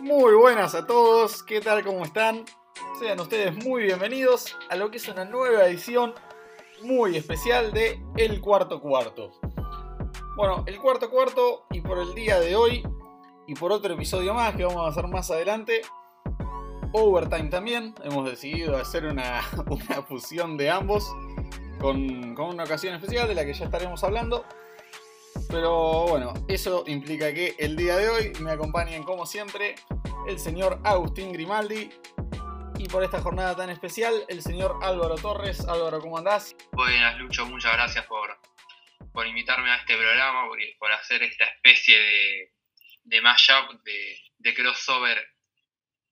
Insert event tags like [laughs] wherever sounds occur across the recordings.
Muy buenas a todos, ¿qué tal? ¿Cómo están? Sean ustedes muy bienvenidos a lo que es una nueva edición muy especial de El Cuarto Cuarto. Bueno, el cuarto cuarto y por el día de hoy y por otro episodio más que vamos a hacer más adelante, Overtime también, hemos decidido hacer una, [laughs] fusión de ambos con, con una ocasión especial de la que ya estaremos hablando. Pero bueno, eso implica que el día de hoy me acompañen como siempre el señor Agustín Grimaldi y por esta jornada tan especial el señor Álvaro Torres. Álvaro, ¿cómo andás? Buenas, Lucho, muchas gracias por, por invitarme a este programa, por, hacer esta especie de, de mashup, de, de crossover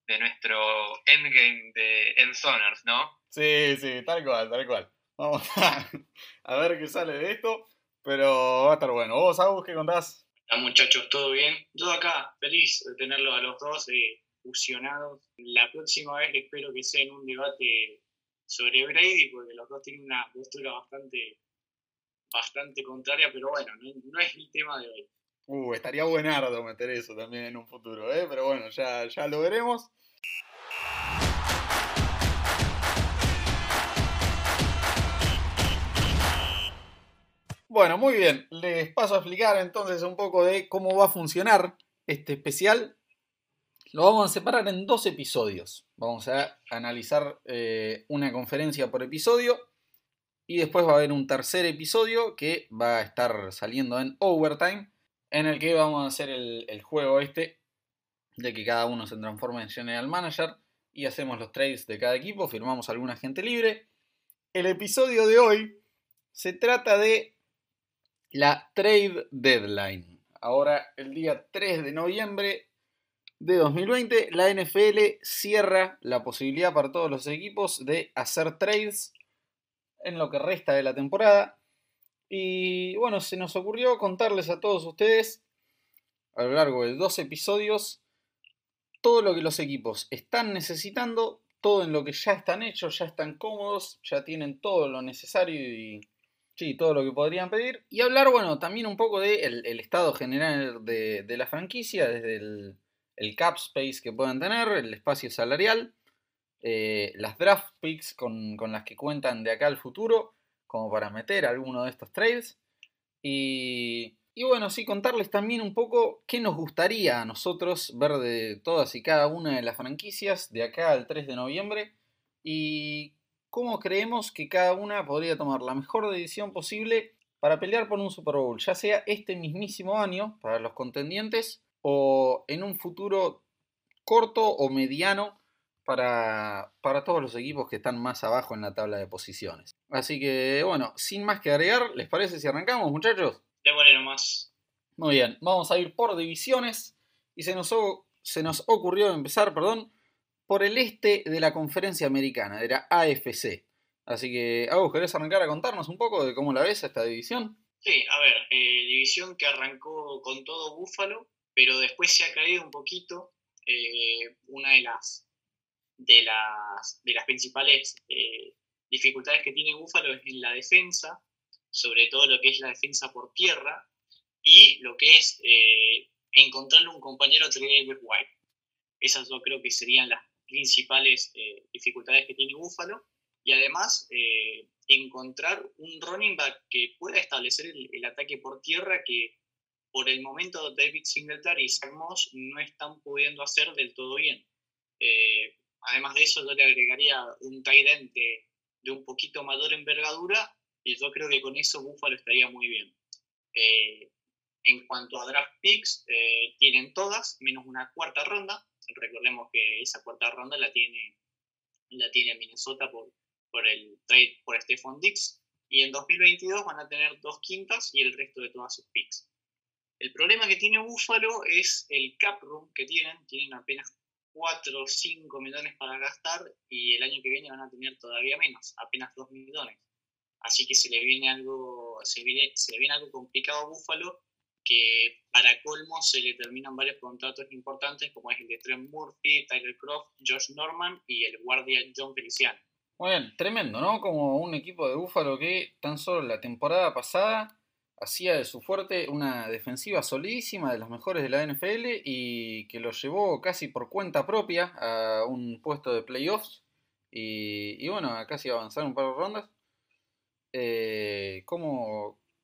de nuestro endgame de Ensoners, ¿no? Sí, sí, tal cual, tal cual. Vamos a, [laughs] a ver qué sale de esto. Pero va a estar bueno. ¿Vos, Agus, qué contás? Hola muchachos, ¿todo bien? Yo acá, feliz de tenerlos a los dos eh, fusionados. La próxima vez espero que sea en un debate sobre Brady, porque los dos tienen una postura bastante, bastante contraria, pero bueno, no, es el tema de hoy. Uh, estaría buenardo meter eso también en un futuro, ¿eh? Pero bueno, ya, ya lo veremos. Bueno, muy bien. Les paso a explicar entonces un poco de cómo va a funcionar este especial. Lo vamos a separar en dos episodios. Vamos a analizar eh, una conferencia por episodio. Y después va a haber un tercer episodio que va a estar saliendo en Overtime. En el que vamos a hacer el, el juego este. De que cada uno se transforma en General Manager. Y hacemos los trades de cada equipo. Firmamos alguna gente libre. El episodio de hoy se trata de la trade deadline. Ahora, el día 3 de noviembre de 2020, la NFL cierra la posibilidad para todos los equipos de hacer trades en lo que resta de la temporada. Y bueno, se nos ocurrió contarles a todos ustedes a lo largo de dos episodios todo lo que los equipos están necesitando, todo en lo que ya están hechos, ya están cómodos, ya tienen todo lo necesario y Sí, todo lo que podrían pedir. Y hablar, bueno, también un poco del el estado general de, la franquicia, desde el, cap space que puedan tener, el espacio salarial, eh, las draft picks con, las que cuentan de acá al futuro, como para meter alguno de estos trades. Y, y bueno, sí, contarles también un poco qué nos gustaría a nosotros ver de todas y cada una de las franquicias de acá al 3 de noviembre. Y cómo creemos que cada una podría tomar la mejor decisión posible para pelear por un Super Bowl, ya sea este mismísimo año para los contendientes o en un futuro corto o mediano para, para, todos los equipos que están más abajo en la tabla de posiciones. Así que bueno, sin más que agregar, ¿les parece si arrancamos muchachos? Démosle nomás. Muy bien, vamos a ir por divisiones y se nos, se nos ocurrió empezar, perdón, por el este de la conferencia americana, de la AFC. Así que, Agus, ¿querés arrancar a contarnos un poco de cómo la ves esta división? Sí, a ver, eh, división que arrancó con todo Búfalo, pero después se ha caído un poquito. Eh, una de las, de las, de las principales eh, dificultades que tiene Búfalo es en la defensa, sobre todo lo que es la defensa por tierra y lo que es encontrarle un compañero a Trevor White. Esas yo creo que serían las principales eh, dificultades que tiene Buffalo y además eh, encontrar un running back que pueda establecer el, ataque por tierra que por el momento David Singletary y Zach Moss no están pudiendo hacer del todo bien. Eh, además de eso, yo le agregaría un tight end de, un poquito mayor envergadura y yo creo que con eso Buffalo estaría muy bien. en cuanto a draft picks, tienen todas, menos una cuarta ronda, Recordemos que esa cuarta ronda la tiene, la tiene Minnesota por, por el trade por Stephon Dix. Y en 2022 van a tener dos quintas y el resto de todas sus picks. El problema que tiene Buffalo es el cap room que tienen. Tienen apenas 4 o 5 millones para gastar y el año que viene van a tener todavía menos, apenas 2 millones. Así que se le viene algo, se, viene, se le viene algo complicado a Buffalo que para colmo se le terminan varios contratos importantes como es el de Trent Murphy, Tyler Croft, Josh Norman y el guardia John Feliciano. Bien, tremendo, ¿no? Como un equipo de Búfalo que tan solo la temporada pasada hacía de su fuerte una defensiva solidísima de las mejores de la NFL y que lo llevó casi por cuenta propia a un puesto de playoffs y, bueno, a casi avanzar un par de rondas. Eh,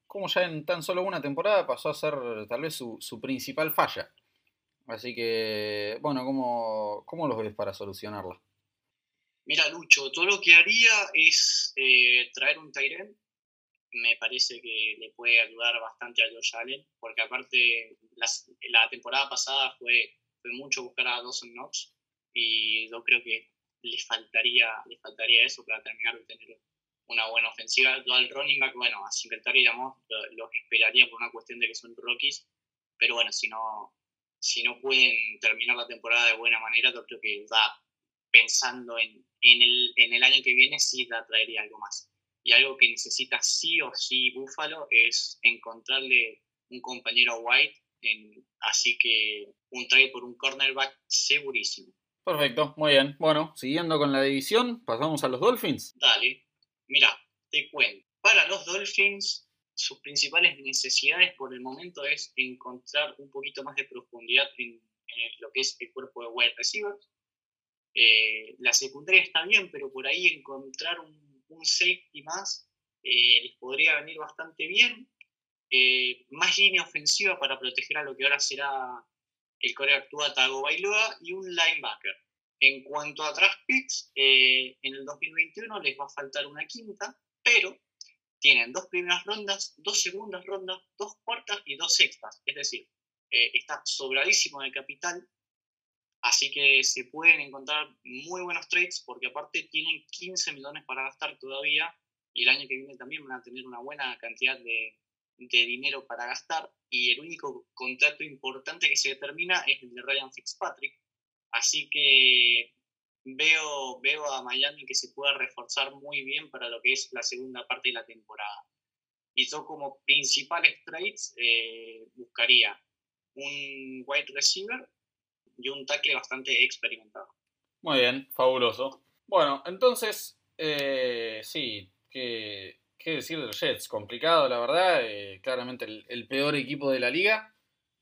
como, ya en tan solo una temporada pasó a ser tal vez su, principal falla. Así que, bueno, ¿cómo, cómo los ves para solucionarla? Mira, Lucho, todo lo que haría es eh, traer un Tyrell me parece que le puede ayudar bastante a Josh Allen, porque aparte la temporada pasada fue, fue mucho buscar a Dawson Knox y yo creo que le faltaría, le faltaría eso para terminar de tener una buena ofensiva. Yo al running back, bueno, a Singletary digamos, lo, esperaría por una cuestión de que son rookies, pero bueno, si no, si no pueden terminar la temporada de buena manera, yo creo que va pensando en, en, el, en el año que viene sí la traería algo más y algo que necesita sí o sí Buffalo es encontrarle un compañero a White, así que un trade por un cornerback segurísimo. Perfecto, muy bien. Bueno, siguiendo con la división, pasamos a los Dolphins. Dale, mira, te cuento. Para los Dolphins, sus principales necesidades por el momento es encontrar un poquito más de profundidad en, lo que es el cuerpo de wide receivers. Eh, la secundaria está bien, pero por ahí encontrar un safety más eh, les podría venir bastante bien. Eh, más línea ofensiva para proteger a lo que ahora será el core actúa Tago Bailoa y un linebacker. En cuanto a draft picks, eh, en el 2021 les va a faltar una quinta, pero tienen dos primeras rondas, dos segundas rondas, dos cuartas y dos sextas. Es decir, está sobradísimo de capital Así que se pueden encontrar muy buenos trades porque aparte tienen 15 millones para gastar todavía y el año que viene también van a tener una buena cantidad de, dinero para gastar y el único contrato importante que se determina es el de Ryan Fitzpatrick. Así que veo, veo a Miami que se pueda reforzar muy bien para lo que es la segunda parte de la temporada. Y yo como principales trades eh, buscaría un wide receiver y un tackle bastante experimentado. Muy bien, fabuloso. Bueno, entonces, eh, sí, ¿qué, decir de los Jets? Complicado, la verdad, eh, claramente el, peor equipo de la liga.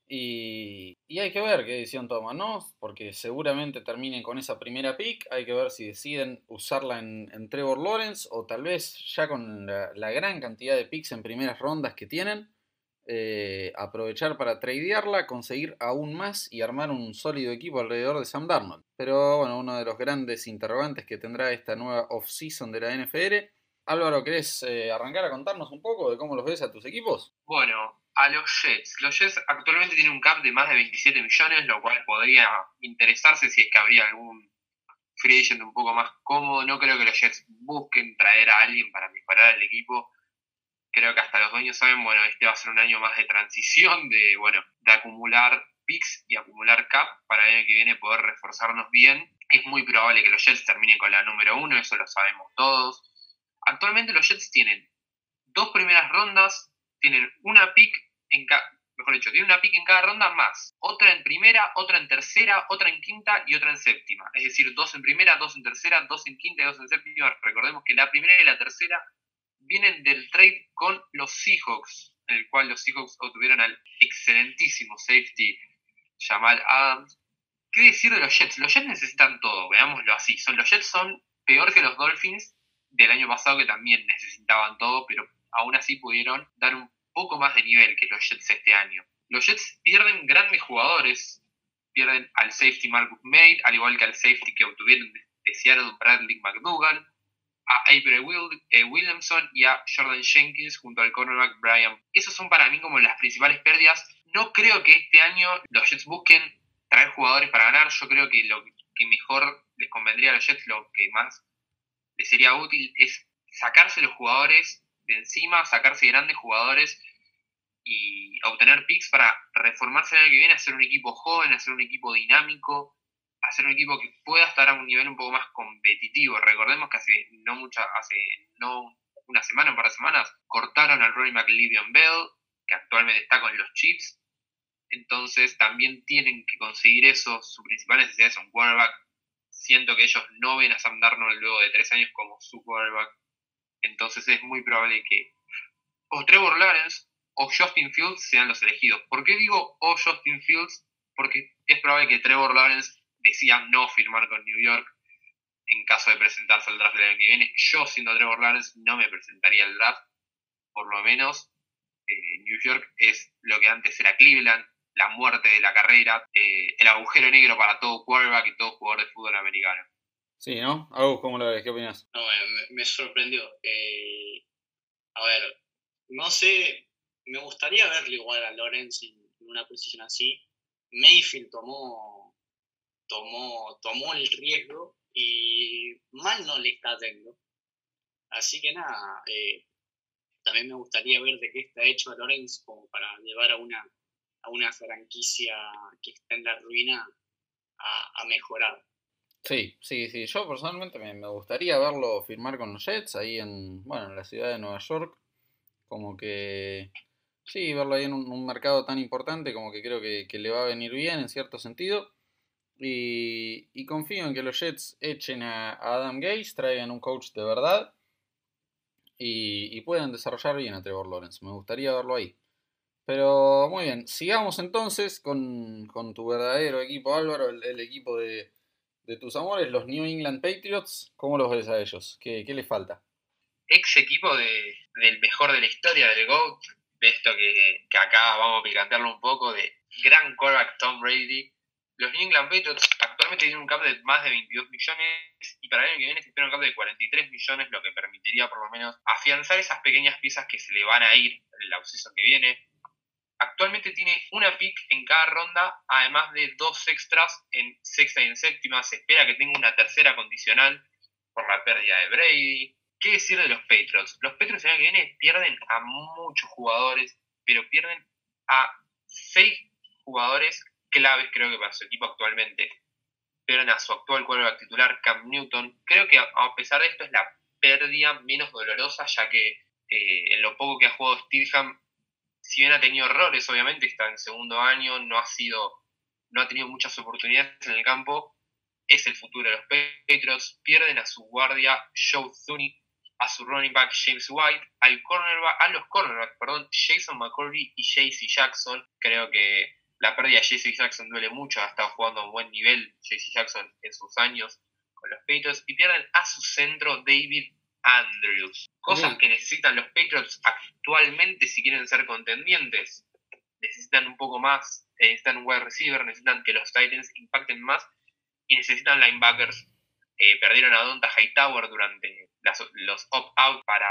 Y, hay que ver qué decisión toman, ¿no? Porque seguramente terminen con esa primera pick. Hay que ver si deciden usarla en, Trevor Lawrence o tal vez ya con la, gran cantidad de picks en primeras rondas que tienen. Eh, aprovechar para tradearla, conseguir aún más y armar un sólido equipo alrededor de Sam Darnold. Pero bueno, uno de los grandes interrogantes que tendrá esta nueva off-season de la NFL. Álvaro, ¿querés eh, arrancar a contarnos un poco de cómo los ves a tus equipos? Bueno, a los Jets. Los Jets actualmente tienen un cap de más de 27 millones, lo cual podría interesarse si es que habría algún free agent un poco más cómodo. No creo que los Jets busquen traer a alguien para mejorar el equipo creo que hasta los dueños saben, bueno, este va a ser un año más de transición, de, bueno, de acumular picks y acumular cap para el año que viene poder reforzarnos bien. Es muy probable que los Jets terminen con la número uno, eso lo sabemos todos. Actualmente los Jets tienen dos primeras rondas, tienen una pick mejor dicho, tienen una pick en cada ronda más, otra en primera, otra en tercera, otra en quinta y otra en séptima. Es decir, dos en primera, dos en tercera, dos en quinta y dos en séptima. Recordemos que la primera y la tercera vienen del trade con los Seahawks, en el cual los Seahawks obtuvieron al excelentísimo safety Jamal Adams. ¿Qué decir de los Jets? Los Jets necesitan todo, veámoslo así. Son, los Jets son peor que los Dolphins del año pasado que también necesitaban todo, pero aún así pudieron dar un poco más de nivel que los Jets este año. Los Jets pierden grandes jugadores, pierden al safety Marcus May, al igual que al safety que obtuvieron de Seattle Bradley McDougall, a Avery eh, Williamson y a Jordan Jenkins junto al cornerback Brian. Esos son para mí como las principales pérdidas. No creo que este año los Jets busquen traer jugadores para ganar. Yo creo que lo que mejor les convendría a los Jets, lo que más les sería útil es sacarse los jugadores de encima, sacarse grandes jugadores y obtener picks para reformarse el año que viene, hacer un equipo joven, hacer un equipo dinámico, hacer un equipo que pueda estar a un nivel un poco más competitivo. Recordemos que hace no mucha, hace no una semana, un par de semanas, cortaron al Rory McLevion Bell, que actualmente está con los Chiefs. Entonces también tienen que conseguir eso. Su principal necesidad es un quarterback. Siento que ellos no ven a Sam Darnold luego de tres años como su quarterback. Entonces es muy probable que o Trevor Lawrence o Justin Fields sean los elegidos. ¿Por qué digo o Justin Fields? Porque es probable que Trevor Lawrence decida no firmar con New York en caso de presentarse al draft del año que viene. Yo, siendo Trevor Lawrence, no me presentaría al draft. Por lo menos, eh, New York es lo que antes era Cleveland, la muerte de la carrera, eh, el agujero negro para todo quarterback y todo jugador de fútbol americano. Sí, ¿no? Agus, ¿cómo lo ves? ¿Qué opinas? No, me, me sorprendió. Eh, a ver, no sé, me gustaría verlo igual a Lawrence en una posición así. Mayfield tomó, tomó, tomó el riesgo y mal no le está dando. Así que nada, eh, también me gustaría ver de qué está hecho a Lorenz como para llevar a una, a una franquicia que está en la ruina a, a mejorar. Sí, sí, sí. Yo personalmente me, me gustaría verlo firmar con los Jets ahí en, bueno, en la ciudad de Nueva York. Como que, sí, verlo ahí en un, mercado tan importante, como que creo que, que le va a venir bien en cierto sentido. Y, y confío en que los Jets echen a, Adam Gaze, traigan un coach de verdad y, y puedan desarrollar bien a Trevor Lawrence. Me gustaría verlo ahí. Pero muy bien, sigamos entonces con, con tu verdadero equipo, Álvaro, el, el equipo de, de tus amores, los New England Patriots. ¿Cómo los ves a ellos? ¿Qué, qué les falta? Ex equipo de, del mejor de la historia, del GOAT, de esto que, que acá vamos a picantearlo un poco, de gran quarterback Tom Brady. Los New England Patriots actualmente tienen un cap de más de 22 millones y para el año que viene se espera un cap de 43 millones, lo que permitiría por lo menos afianzar esas pequeñas piezas que se le van a ir en la que viene. Actualmente tiene una pick en cada ronda, además de dos extras en sexta y en séptima. Se espera que tenga una tercera condicional por la pérdida de Brady. ¿Qué decir de los Patriots? Los Patriots el año que viene pierden a muchos jugadores, pero pierden a seis jugadores claves, creo que para su equipo actualmente. Pierden a su actual quarterback titular, Cam Newton. Creo que a pesar de esto es la pérdida menos dolorosa, ya que eh, en lo poco que ha jugado Steelham si bien ha tenido errores, obviamente, está en segundo año, no ha sido, no ha tenido muchas oportunidades en el campo, es el futuro de los Patriots, pierden a su guardia Joe Thuney, a su running back James White, al cornerback, a los cornerbacks, perdón, Jason McCurdy y JC Jackson. Creo que la pérdida de JC Jackson duele mucho, ha estado jugando a un buen nivel JC Jackson en sus años con los Patriots, y pierden a su centro David Andrews. Cosas que necesitan los Patriots actualmente si quieren ser contendientes. Necesitan un poco más, eh, necesitan un wide receiver, necesitan que los Titans impacten más y necesitan linebackers. Eh, perdieron a Donta Hightower durante los opt-out para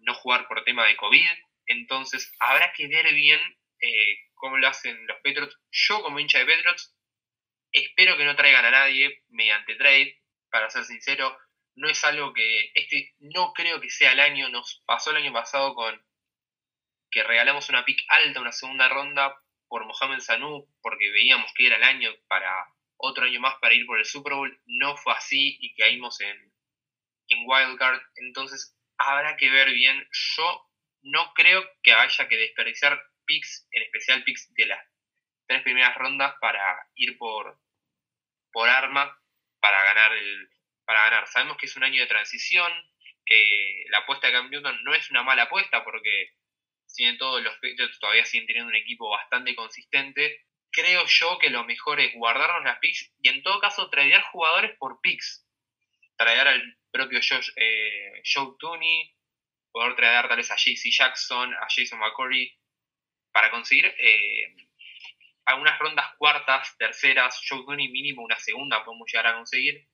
no jugar por tema de COVID. Entonces habrá que ver bien eh, cómo lo hacen los Patriots. Yo como hincha de Patriots espero que no traigan a nadie mediante trade. Para ser sincero, no es algo que este no creo que sea el año nos pasó el año pasado con que regalamos una pick alta una segunda ronda por Mohamed Sanu porque veíamos que era el año para otro año más para ir por el Super Bowl. No fue así y caímos en en wildcard entonces habrá que ver bien. Yo no creo que haya que desperdiciar picks en especial picks de las tres primeras rondas para ir por por arma para ganar el para ganar. Sabemos que es un año de transición, que la apuesta de Cam Newton no es una mala apuesta porque si bien todos los Patriots todavía siguen teniendo un equipo bastante consistente, creo yo que lo mejor es guardarnos las picks y en todo caso tradear jugadores por picks. Tradear al propio Josh, eh, Joe Tooney, poder tradear tal vez a JC Jackson, a Jason McCurry, para conseguir eh, algunas rondas cuartas, terceras, Joe Tooney mínimo una segunda podemos llegar a conseguir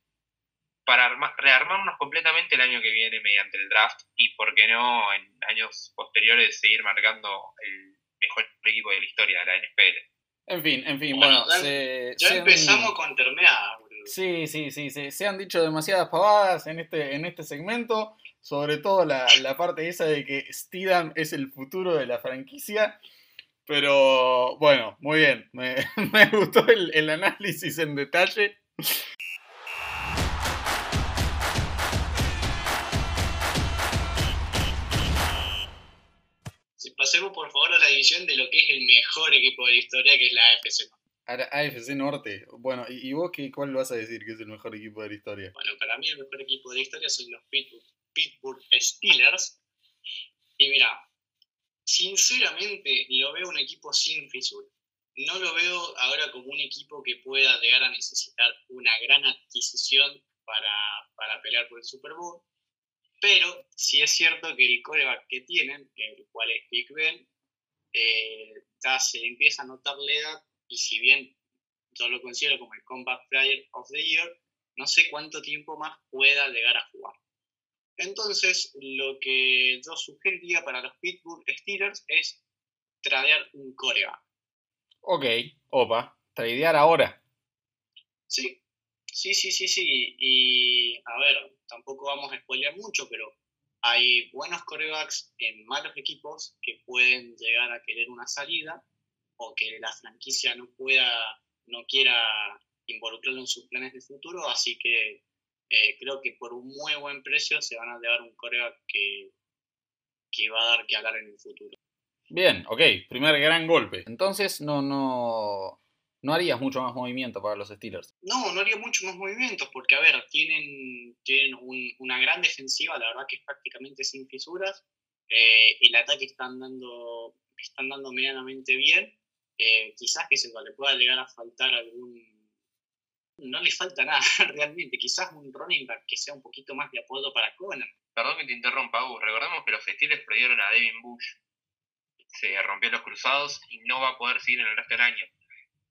para arma- rearmarnos completamente el año que viene mediante el draft y, por qué no, en años posteriores seguir marcando el mejor equipo de la historia de la NFL. En fin, en fin, Bueno, se, Ya se han- empezamos con terminada, boludo. Sí, sí, sí, sí, se han dicho demasiadas pavadas en este, en este segmento, sobre todo la, la parte esa de que Steedham es el futuro de la franquicia, pero bueno, muy bien, me, [laughs] me gustó el, el análisis en detalle. Pasemos por favor a la división de lo que es el mejor equipo de la historia, que es la AFC. Ahora, AFC Norte, bueno, ¿y, y vos qué, cuál vas a decir que es el mejor equipo de la historia? Bueno, para mí el mejor equipo de la historia son los Pittsburgh, Pittsburgh Steelers. Y mira, Sinceramente, lo veo un equipo sin fisura. No lo veo ahora como un equipo que pueda llegar a necesitar una gran adquisición para, para pelear por el Super Bowl. Pero sí es cierto que el coreback que tienen, el cual es Big Ben, eh, ya se empieza a notar la edad y si bien yo lo considero como el Combat Player of the Year, no sé cuánto tiempo más pueda llegar a jugar. Entonces, lo que yo sugeriría para los Pittsburgh Steelers es tradear un coreback. Ok, opa, tradear ahora. Sí, sí, sí, sí, sí. Y a ver, tampoco vamos a spoilear mucho, pero hay buenos corebacks en malos equipos que pueden llegar a querer una salida o que la franquicia no pueda, no quiera involucrarlo en sus planes de futuro, así que eh, creo que por un muy buen precio se van a llevar un coreback que, que va a dar que hablar en el futuro. Bien, ok, primer gran golpe. Entonces no, no, no harías mucho más movimiento para los Steelers. No, no haría mucho más movimientos porque, a ver, tienen, tienen una gran defensiva, la verdad que es prácticamente sin fisuras. Eh, el ataque están dando, están dando medianamente bien. Eh, quizás que se le pueda llegar a faltar algún... No le falta nada [laughs] realmente, quizás un running back que sea un poquito más de apoyo para Conner. Perdón que te interrumpa, Hugo. Recordemos que los Steelers perdieron a Devin Bush. Se rompió los cruzados y no va a poder seguir en el resto del año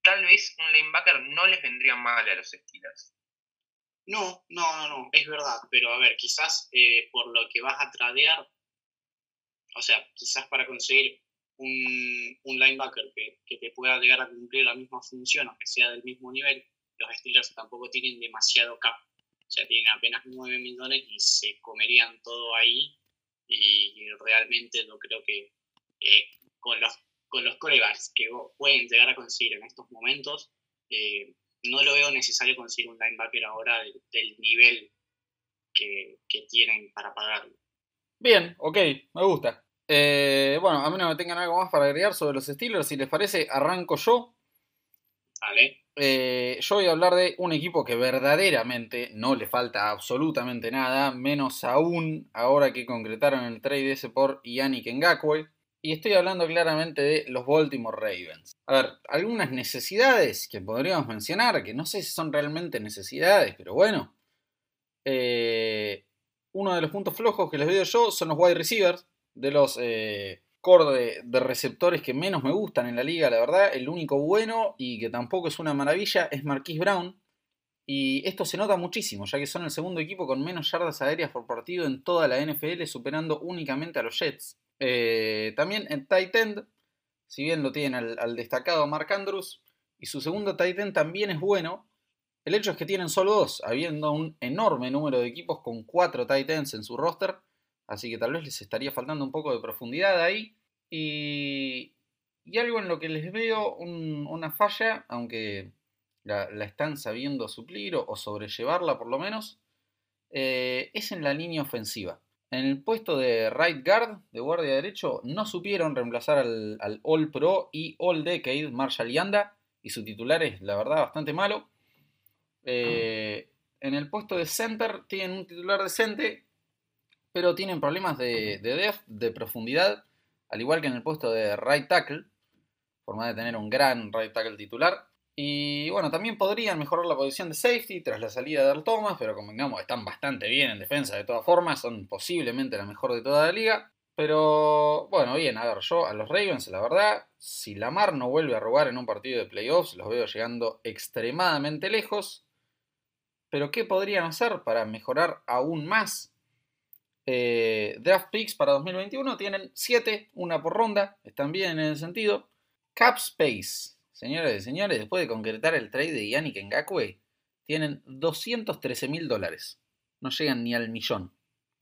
tal vez un linebacker no les vendría mal a los Steelers. No, no, no, no, es verdad, pero a ver, quizás eh, por lo que vas a tradear, o sea, quizás para conseguir un, linebacker que, que, te pueda llegar a cumplir la misma función, aunque sea del mismo nivel, los Steelers tampoco tienen demasiado cap. O sea, tienen apenas 9 millones y se comerían todo ahí. Y, realmente no creo que eh, con los con los corebacks que pueden llegar a conseguir en estos momentos, eh, no lo veo necesario conseguir un linebacker ahora del, nivel que, tienen para pagarlo. Bien, ok, me gusta. Eh, bueno, a mí no me tengan algo más para agregar sobre los Steelers. Si les parece, arranco yo. Vale. Eh, yo voy a hablar de un equipo que verdaderamente no le falta absolutamente nada, menos aún ahora que concretaron el trade ese por Yannick Ngakwe. Y estoy hablando claramente de los Baltimore Ravens. A ver, algunas necesidades que podríamos mencionar, que no sé si son realmente necesidades, pero bueno. Eh, uno de los puntos flojos que les veo yo son los wide receivers, de los eh, core de, receptores que menos me gustan en la liga, la verdad. El único bueno y que tampoco es una maravilla es Marquise Brown. Y esto se nota muchísimo, ya que son el segundo equipo con menos yardas aéreas por partido en toda la NFL, superando únicamente a los Jets. Eh, también en tight end, si bien lo tienen al, destacado Mark Andrews, y su segundo tight end también es bueno, el hecho es que tienen solo dos, habiendo un enorme número de equipos con cuatro tight ends en su roster, así que tal vez les estaría faltando un poco de profundidad ahí. Y, algo en lo que les veo una falla, aunque la, están sabiendo suplir o, sobrellevarla por lo menos, eh, es en la línea ofensiva. En el puesto de right guard, de guardia derecho, no supieron reemplazar al, All Pro y All Decade Marshall Yanda, y su titular es, la verdad, bastante malo. Eh, en el puesto de center tienen un titular decente, pero tienen problemas de, de depth, de profundidad, al igual que en el puesto de right tackle, forma de tener un gran right tackle titular. Y bueno, también podrían mejorar la posición de safety tras la salida de Earl Thomas, pero convengamos, están bastante bien en defensa de todas formas, son posiblemente la mejor de toda la liga. Pero bueno, bien, a ver, yo a los Ravens, la verdad, si Lamar no vuelve a robar en un partido de playoffs, los veo llegando extremadamente lejos. Pero ¿qué podrían hacer para mejorar aún más? Eh, draft picks para 2021 tienen 7, una por ronda, están bien en el sentido. Cap space, Señoras y señores, después de concretar el trade de Yannick Ngakwe, tienen 213 mil dólares. No llegan ni al millón.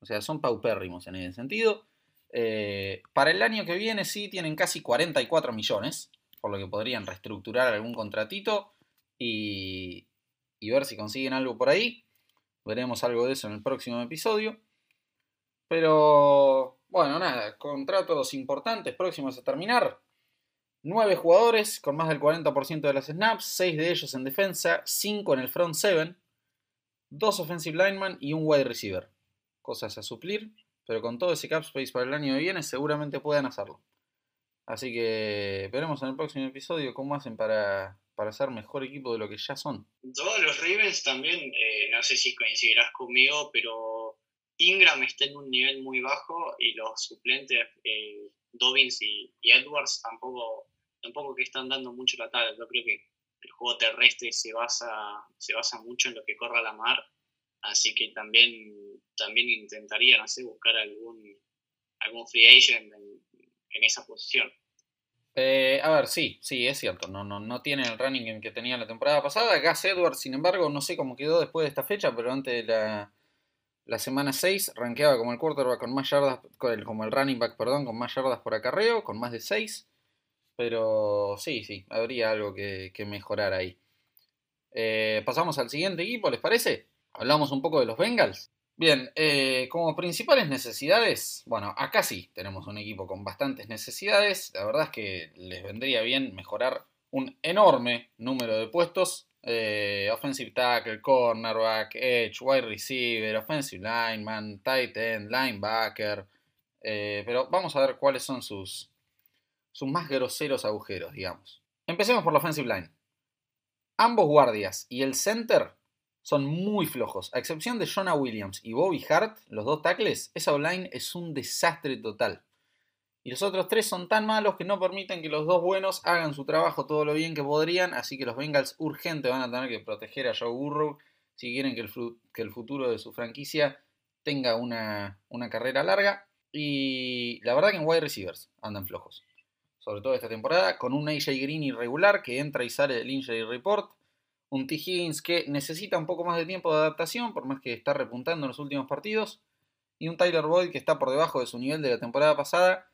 O sea, son paupérrimos en ese sentido. Eh, para el año que viene sí tienen casi 44 millones, por lo que podrían reestructurar algún contratito y, y ver si consiguen algo por ahí. Veremos algo de eso en el próximo episodio. Pero bueno, nada, contratos importantes próximos a terminar. 9 jugadores con más del 40% de las snaps, 6 de ellos en defensa, 5 en el front 7, 2 offensive linemen y un wide receiver. Cosas a suplir, pero con todo ese cap space para el año que viene seguramente puedan hacerlo. Así que veremos en el próximo episodio cómo hacen para, para ser mejor equipo de lo que ya son. Todos los Ravens también, eh, no sé si coincidirás conmigo, pero Ingram está en un nivel muy bajo y los suplentes, eh, Dobbins y, Edwards, tampoco, tampoco que están dando mucho la talla. Yo creo que el juego terrestre se basa, se basa mucho en lo que corra la mar, así que también, también intentaría, no buscar algún, algún free agent en, esa posición. Eh, a ver, sí, sí, es cierto. No, no, no tiene el running que tenía la temporada pasada. Gas Edwards, sin embargo, no sé cómo quedó después de esta fecha, pero antes de la, la semana 6 rankeaba como el quarterback con más yardas, como el running back, perdón, con más yardas por acarreo, con más de 6. Pero sí, sí, habría algo que, mejorar ahí. Eh, pasamos al siguiente equipo, ¿les parece? Hablamos un poco de los Bengals. Bien, eh, como principales necesidades, bueno, acá sí tenemos un equipo con bastantes necesidades. La verdad es que les vendría bien mejorar un enorme número de puestos eh, offensive tackle, cornerback, edge, wide receiver, offensive lineman, tight end, linebacker. Pero vamos a ver cuáles son sus, sus más groseros agujeros, digamos. Empecemos por la offensive line. Ambos guardias y el center son muy flojos. A excepción de Jonah Williams y Bobby Hart, los dos tackles, esa line es un desastre total. Y los otros tres son tan malos que no permiten que los dos buenos hagan su trabajo todo lo bien que podrían, así que los Bengals urgente van a tener que proteger a Joe Burrow si quieren que el, futuro de su franquicia tenga una, carrera larga. Y la verdad que en wide receivers andan flojos. Sobre todo esta temporada, con un AJ Green irregular que entra y sale del injury report. Un T. Higgins que necesita un poco más de tiempo de adaptación, por más que está repuntando en los últimos partidos. Y un Tyler Boyd que está por debajo de su nivel de la temporada pasada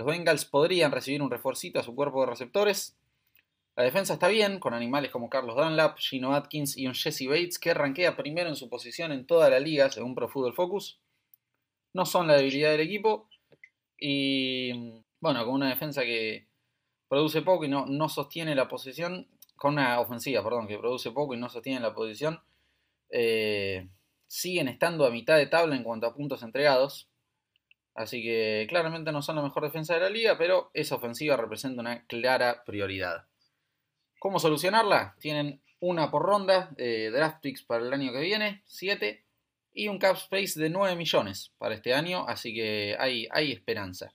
los Bengals podrían recibir un reforcito a su cuerpo de receptores. La defensa está bien, con animales como Carlos Dunlap, Gino Atkins y un Jesse Bates que ranquea primero en su posición en toda la liga según Pro Football Focus. No son la debilidad del equipo. Y bueno, con una defensa que produce poco y no, sostiene la posición, con una ofensiva, perdón, que produce poco y no sostiene la posición, eh, siguen estando a mitad de tabla en cuanto a puntos entregados. Así que claramente no son la mejor defensa de la liga, pero esa ofensiva representa una clara prioridad. ¿Cómo solucionarla? Tienen una por ronda de draft picks para el año que viene, 7, y un cap space de 9 millones para este año, así que hay esperanza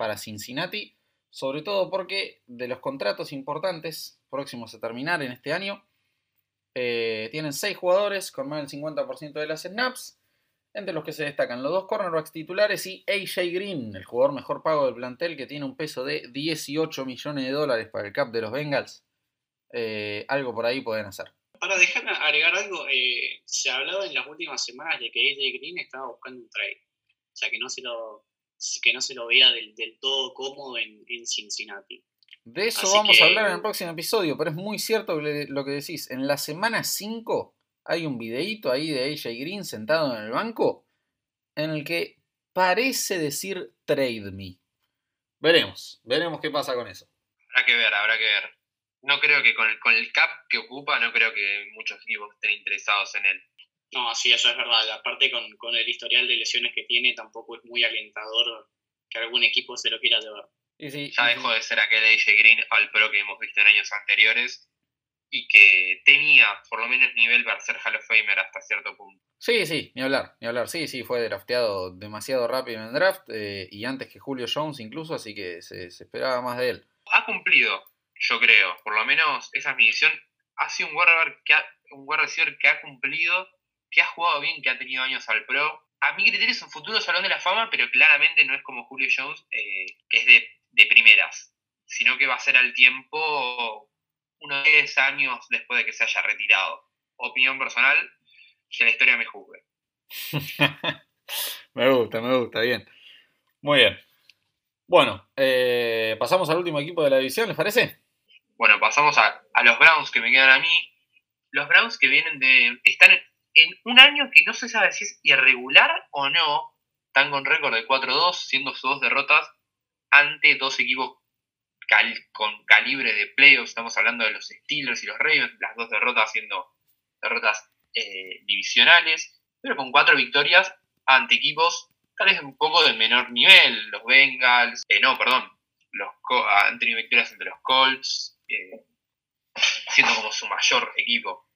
para Cincinnati, sobre todo porque de los contratos importantes próximos a terminar en este año, eh, tienen 6 jugadores con más del 50% de las snaps, entre los que se destacan los dos cornerbacks titulares y AJ Green, el jugador mejor pago del plantel que tiene un peso de 18 millones de dólares para el cap de los Bengals. Eh, algo por ahí pueden hacer. Para dejarme agregar algo, eh, se ha hablado en las últimas semanas de que AJ Green estaba buscando un trade. O sea, que no se lo, que no se lo vea del, todo cómodo en, Cincinnati. De eso vamos a hablar en el próximo episodio, pero es muy cierto lo que decís. En la semana 5 hay un videíto ahí de AJ Green sentado en el banco en el que parece decir trade me. Veremos, veremos qué pasa con eso. Habrá que ver, habrá que ver. No creo que con el, con el cap que ocupa, no creo que muchos equipos estén interesados en él. No, sí, eso es verdad. Aparte con, con el historial de lesiones que tiene, tampoco es muy alentador que algún equipo se lo quiera llevar. ya dejó de ser aquel AJ Green al pro que hemos visto en años anteriores y que tenía por lo menos nivel para ser Hall of Famer hasta cierto punto. Sí, sí, ni hablar, ni hablar. Sí, sí, fue drafteado demasiado rápido en el draft eh, y antes que Julio Jones incluso, así que se, esperaba más de él. Ha cumplido, yo creo, por lo menos esa es mi visión. Ha sido un guard, que ha, un receiver que ha cumplido, que ha jugado bien, que ha tenido años al pro. A mi criterio es un futuro salón de la fama, pero claramente no es como Julio Jones, eh, que es de, de primeras, sino que va a ser al tiempo unos 10 años después de que se haya retirado. Opinión personal, que la historia me juzgue. [laughs] me gusta, me gusta, bien. Muy bien. Bueno, eh, pasamos al último equipo de la división, ¿les parece? Bueno, pasamos a, los Browns que me quedan a mí. Los Browns que vienen de. están en un año que no se sabe si es irregular o no. Están con récord de 4-2, siendo sus dos derrotas ante dos equipos con calibre de playoffs, estamos hablando de los Steelers y los Ravens, las dos derrotas siendo derrotas eh, divisionales, pero con cuatro victorias ante equipos tal vez un poco de menor nivel, los Bengals, eh, no, perdón, los han tenido victorias entre los Colts, eh, siendo como su mayor equipo.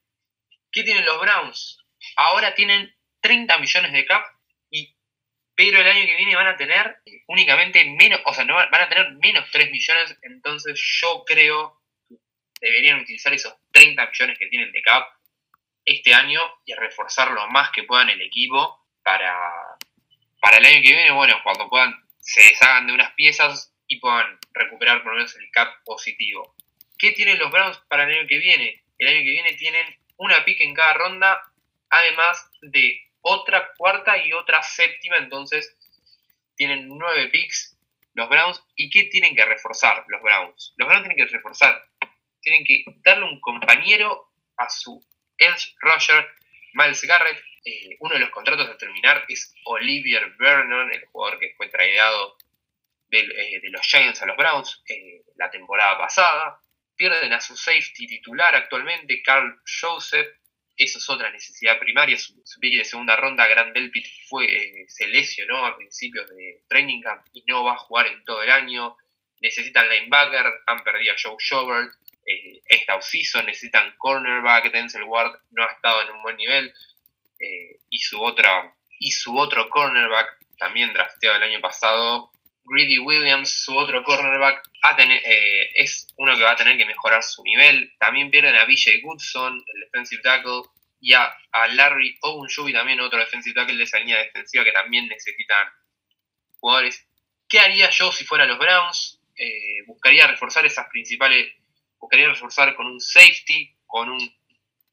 ¿Qué tienen los Browns? Ahora tienen 30 millones de cap, y, pero el año que viene van a tener únicamente menos, o sea, van a tener menos 3 millones, entonces yo creo que deberían utilizar esos 30 millones que tienen de cap este año y reforzar lo más que puedan el equipo para, para el año que viene, bueno, cuando puedan, se deshagan de unas piezas y puedan recuperar por lo menos el cap positivo. ¿Qué tienen los Browns para el año que viene? El año que viene tienen una pick en cada ronda, además de otra cuarta y otra séptima, entonces tienen nueve picks los Browns. ¿Y qué tienen que reforzar los Browns? Los Browns tienen que reforzar, tienen que darle un compañero a su Edge Roger, Miles Garrett. Eh, uno de los contratos a terminar es Olivier Vernon, el jugador que fue traído eh, de, los Giants a los Browns eh, la temporada pasada. Pierden a su safety titular actualmente, Carl Joseph. Eso es otra necesidad primaria. Su, pick de segunda ronda, Grand Delpit, fue, se lesionó a principios de training camp y no va a jugar en todo el año. Necesitan linebacker, han perdido a Joe Schobert eh, esta necesitan cornerback, Denzel Ward no ha estado en un buen nivel eh, y su otra y su otro cornerback también drafteado el año pasado, Greedy Williams, su otro cornerback, eh, es uno que va a tener que mejorar su nivel. También pierden a BJ Goodson, el defensive tackle, y a, Larry Ogunjubi, también otro defensive tackle de esa línea defensiva que también necesitan jugadores. ¿Qué haría yo si fuera los Browns? buscaría reforzar esas principales buscaría reforzar con un safety, con un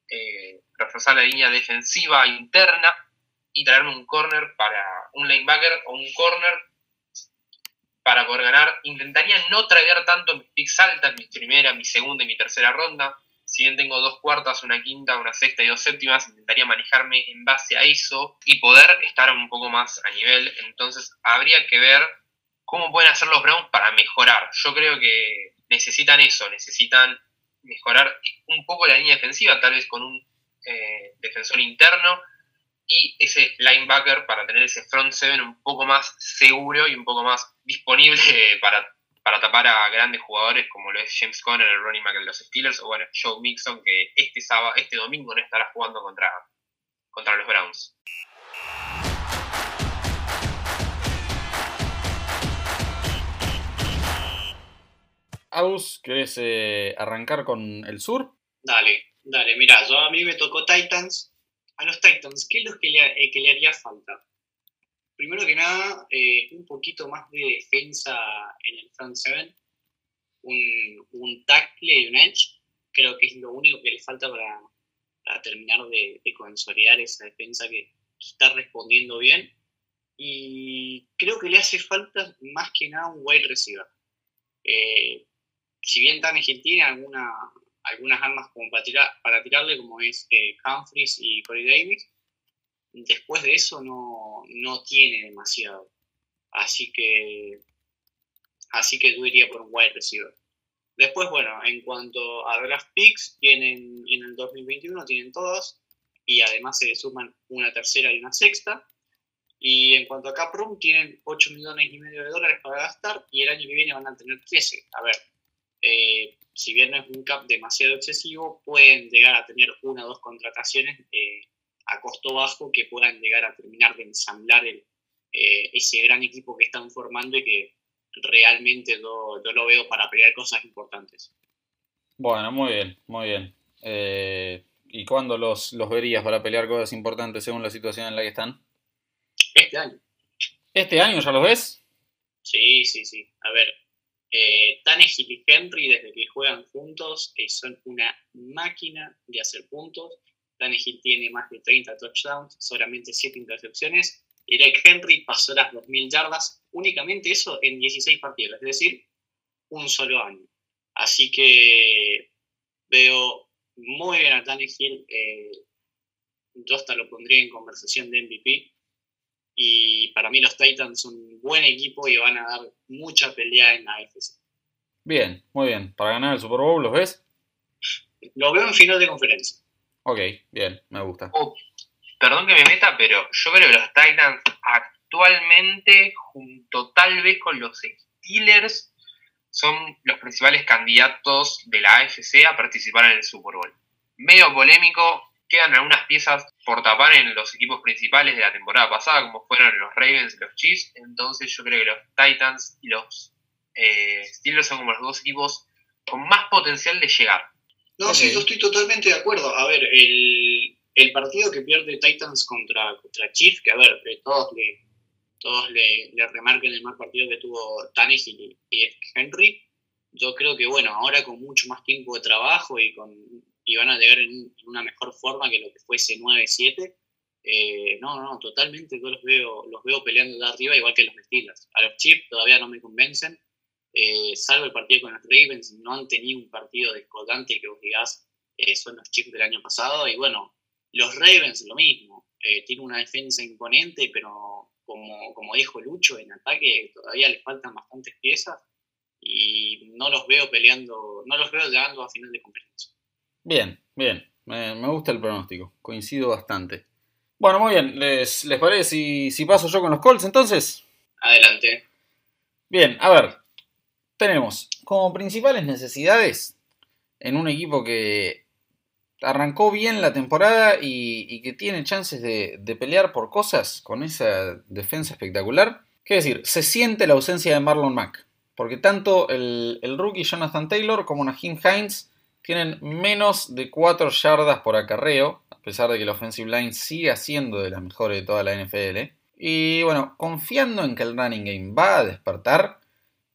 eh, reforzar la línea defensiva interna y traerme un corner para un linebacker o un corner para poder ganar. Intentaría no traer tanto mis picks altas, mi primera, mi segunda y mi tercera ronda. Si bien tengo dos cuartas, una quinta, una sexta y dos séptimas, intentaría manejarme en base a eso y poder estar un poco más a nivel. Entonces habría que ver cómo pueden hacer los Browns para mejorar. Yo creo que necesitan eso, necesitan mejorar un poco la línea defensiva, tal vez con un eh, defensor interno y ese linebacker para tener ese front seven un poco más seguro y un poco más disponible [laughs] para, para tapar a grandes jugadores como lo es James Conner, el running back de los Steelers, o bueno, Joe Mixon, que este sábado, este domingo no estará jugando contra, contra los Browns. Aus, ¿querés eh, arrancar con el sur? Dale, dale, mira, yo a mí me tocó Titans. A los Titans, ¿qué es lo que le, eh, que le haría falta? Primero que nada, eh, un poquito más de defensa en el front seven, un, un tackle y un edge, creo que es lo único que le falta para, terminar de, consolidar esa defensa que está respondiendo bien. Y creo que le hace falta más que nada un wide receiver. Eh, si bien Tannehill tiene alguna, algunas armas como para, para tirarle, como es eh, Humphries y Corey Davis, después de eso no, tiene demasiado. Así que, así que yo iría por un wide receiver. Después, bueno, en cuanto a draft picks, tienen en el 2021 tienen todas y además se le suman una tercera y una sexta. Y en cuanto a cap room, tienen 8 millones y medio de dólares para gastar y el año que viene van a tener 13. A ver, eh, si bien no es un cap demasiado excesivo, pueden llegar a tener una o dos contrataciones eh, a costo bajo que puedan llegar a terminar de ensamblar el, eh, ese gran equipo que están formando y que realmente yo, lo veo para pelear cosas importantes. Bueno, muy bien, muy bien. ¿Y cuándo los, los verías para pelear cosas importantes según la situación en la que están? Este año. ¿Este año ya los ves? Sí, sí, sí. A ver, eh, Tannehill y Henry, desde que juegan juntos, eh, son una máquina de hacer puntos. Tannehill tiene más de 30 touchdowns, solamente 7 intercepciones. Eric Henry pasó las 2.000 yardas, únicamente eso en 16 partidos, es decir, un solo año. Así que veo muy bien a Tannehill. Eh, yo hasta lo pondría en conversación de MVP. Y para mí los Titans son un buen equipo y van a dar mucha pelea en la AFC. Bien, muy bien. ¿Para ganar el Super Bowl los ves? Lo veo en final de conferencia. Ok, bien, me gusta. Oh, perdón que me meta, pero yo creo que los Titans actualmente, junto tal vez con los Steelers, son los principales candidatos de la AFC a participar en el Super Bowl. Medio polémico, quedan algunas piezas por tapar en los equipos principales de la temporada pasada, como fueron los Ravens y los Chiefs. Entonces yo creo que los Titans y los eh, Steelers son como los dos equipos con más potencial de llegar. No, sí, yo estoy totalmente de acuerdo. A ver, el, el partido que pierde Titans contra, contra Chiefs, que a ver, todos le, todos le, le remarquen el mal partido que tuvo Tannehill y, Henry, yo creo que bueno, ahora con mucho más tiempo de trabajo y con y van a llegar en, una mejor forma que lo que fuese 9-7. Eh, no, no, totalmente yo los veo, los veo peleando de arriba igual que los Steelers. A los Chiefs todavía no me convencen, eh, salvo el partido con los Ravens, no han tenido un partido descolgante que vos digás eh, son los Chiefs del año pasado. Y bueno, los Ravens lo mismo, tienen una defensa imponente, pero como, como dijo Lucho, en ataque todavía les faltan bastantes piezas y no los veo peleando, no los veo llegando a final de conferencia. Bien, bien. Me, gusta el pronóstico. Coincido bastante. Bueno, muy bien. ¿Les, les parece si, si paso yo con los Colts entonces? Adelante. Bien, a ver. Tenemos como principales necesidades en un equipo que arrancó bien la temporada y, que tiene chances de, pelear por cosas con esa defensa espectacular. ¿Qué decir? Se siente la ausencia de Marlon Mack. Porque tanto el, el rookie Jonathan Taylor como Nahim Hines tienen menos de 4 yardas por acarreo, a pesar de que la offensive line sigue siendo de las mejores de toda la NFL. Y bueno, confiando en que el running game va a despertar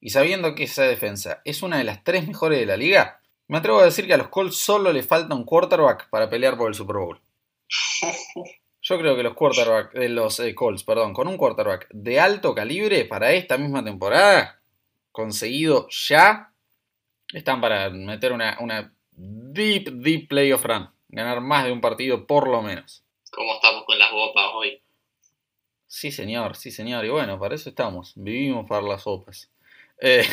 y sabiendo que esa defensa es una de las tres mejores de la liga, me atrevo a decir que a los Colts solo le falta un quarterback para pelear por el Super Bowl. [laughs] Yo creo que los quarterback, de los eh, Colts, perdón, con un quarterback de alto calibre para esta misma temporada, conseguido ya, están para meter una, una deep, deep playoff run. Ganar más de un partido por lo menos. ¿Cómo estamos con las bopas hoy? Sí, señor, sí, señor. Y bueno, para eso estamos. Vivimos para las sopas. Eh,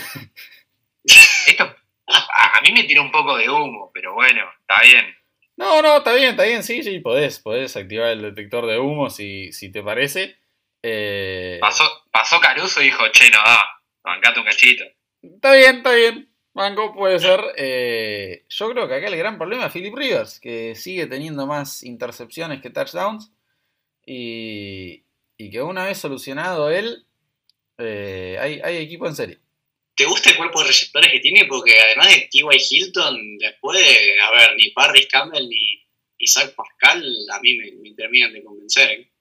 [laughs] Esto a mí me tira un poco de humo, pero bueno, está bien. No, no, está bien, está bien, sí, sí, podés, podés activar el detector de humo si, si te parece. Eh, pasó, pasó Caruso y dijo, che, no da, bancate un cachito. Está bien, está bien. Mango puede ser. Eh, yo creo que acá el gran problema es Philip Rivers, que sigue teniendo más intercepciones que touchdowns. Y, y que una vez solucionado él, eh, hay, hay, equipo en serie. ¿Te gusta el cuerpo de receptores que tiene? Porque además de T.Y. Hilton, después de, a ver, ni Parris Campbell ni Isaac Pascal, a mí me, terminan de convencer. ¿eh?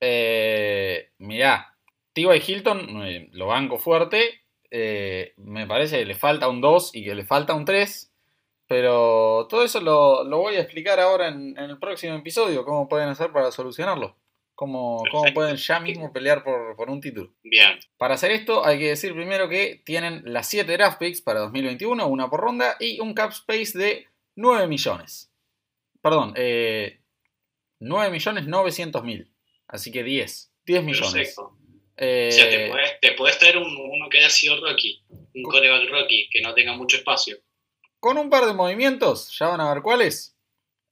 eh mirá, T.Y. Hilton lo banco fuerte eh, me parece que le falta un 2 y que le falta un 3. Pero todo eso lo, voy a explicar ahora en, el próximo episodio, cómo pueden hacer para solucionarlo. Cómo, cómo pueden ya mismo pelear por, un título. Bien. Para hacer esto hay que decir primero que tienen las 7 draft picks para 2021, una por ronda, y un cap space de 9 millones. Perdón, eh, 9 millones 900 mil. Así que 10. 10 millones. Eh, o sea, te puedes, traer uno que haya sido Rocky, un coreback Rocky, que no tenga mucho espacio. Con un par de movimientos, ya van a ver cuáles,